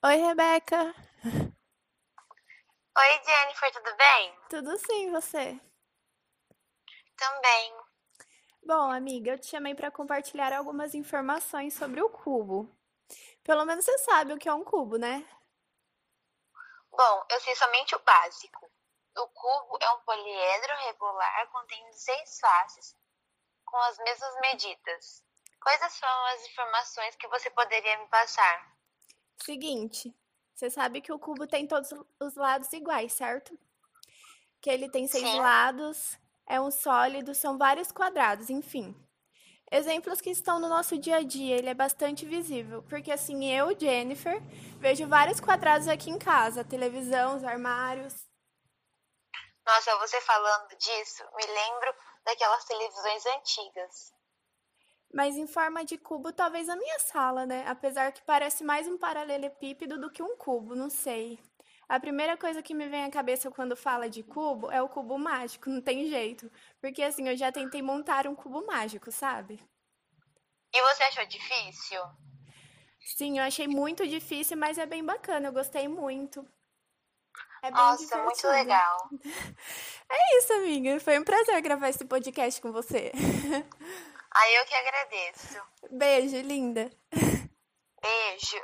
Oi, Rebeca. Oi, Jennifer, tudo bem? Tudo sim, você? Também. Bom, amiga, eu te chamei para compartilhar algumas informações sobre o cubo. Pelo menos você sabe o que é um cubo, né? Bom, eu sei somente o básico. O cubo é um poliedro regular contendo seis faces com as mesmas medidas. Quais são as informações que você poderia me passar? Seguinte, você sabe que o cubo tem todos os lados iguais, certo? Que ele tem seis Sim. lados, é um sólido, são vários quadrados, enfim. Exemplos que estão no nosso dia a dia, ele é bastante visível, porque assim, eu, Jennifer, vejo vários quadrados aqui em casa, televisão, os armários. Nossa, você falando disso, me lembro daquelas televisões antigas. Mas em forma de cubo, talvez a minha sala, né? Apesar que parece mais um paralelepípedo do que um cubo, não sei. A primeira coisa que me vem à cabeça quando fala de cubo é o cubo mágico, não tem jeito. Porque assim, eu já tentei montar um cubo mágico, sabe? E você achou difícil? Sim, eu achei muito difícil, mas é bem bacana, eu gostei muito. É bem Nossa, muito divertido. legal. É isso, amiga. Foi um prazer gravar esse podcast com você. Aí eu que agradeço. Beijo, linda. Beijo.